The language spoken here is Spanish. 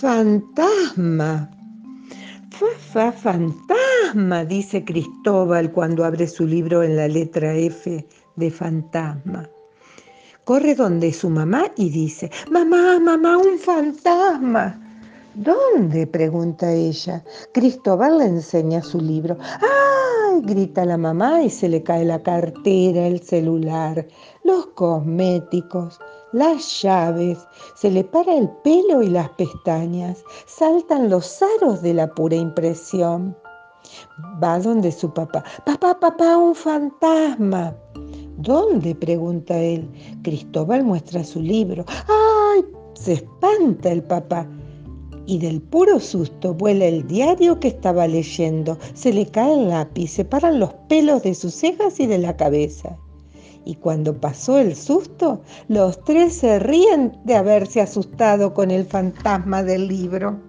fantasma! Fa, fa, fantasma, dice Cristóbal cuando abre su libro en la letra F de fantasma. Corre donde su mamá y dice, mamá, mamá, un fantasma. ¿Dónde? pregunta ella. Cristóbal le enseña su libro. ¡Ay! grita la mamá y se le cae la cartera, el celular, los cosméticos, las llaves, se le para el pelo y las pestañas, saltan los aros de la pura impresión. Va donde su papá. Papá, papá, un fantasma. ¿Dónde? pregunta él. Cristóbal muestra su libro. ¡Ay! Se espanta el papá y del puro susto vuela el diario que estaba leyendo, se le cae el lápiz, se paran los pelos de sus cejas y de la cabeza. Y cuando pasó el susto, los tres se ríen de haberse asustado con el fantasma del libro.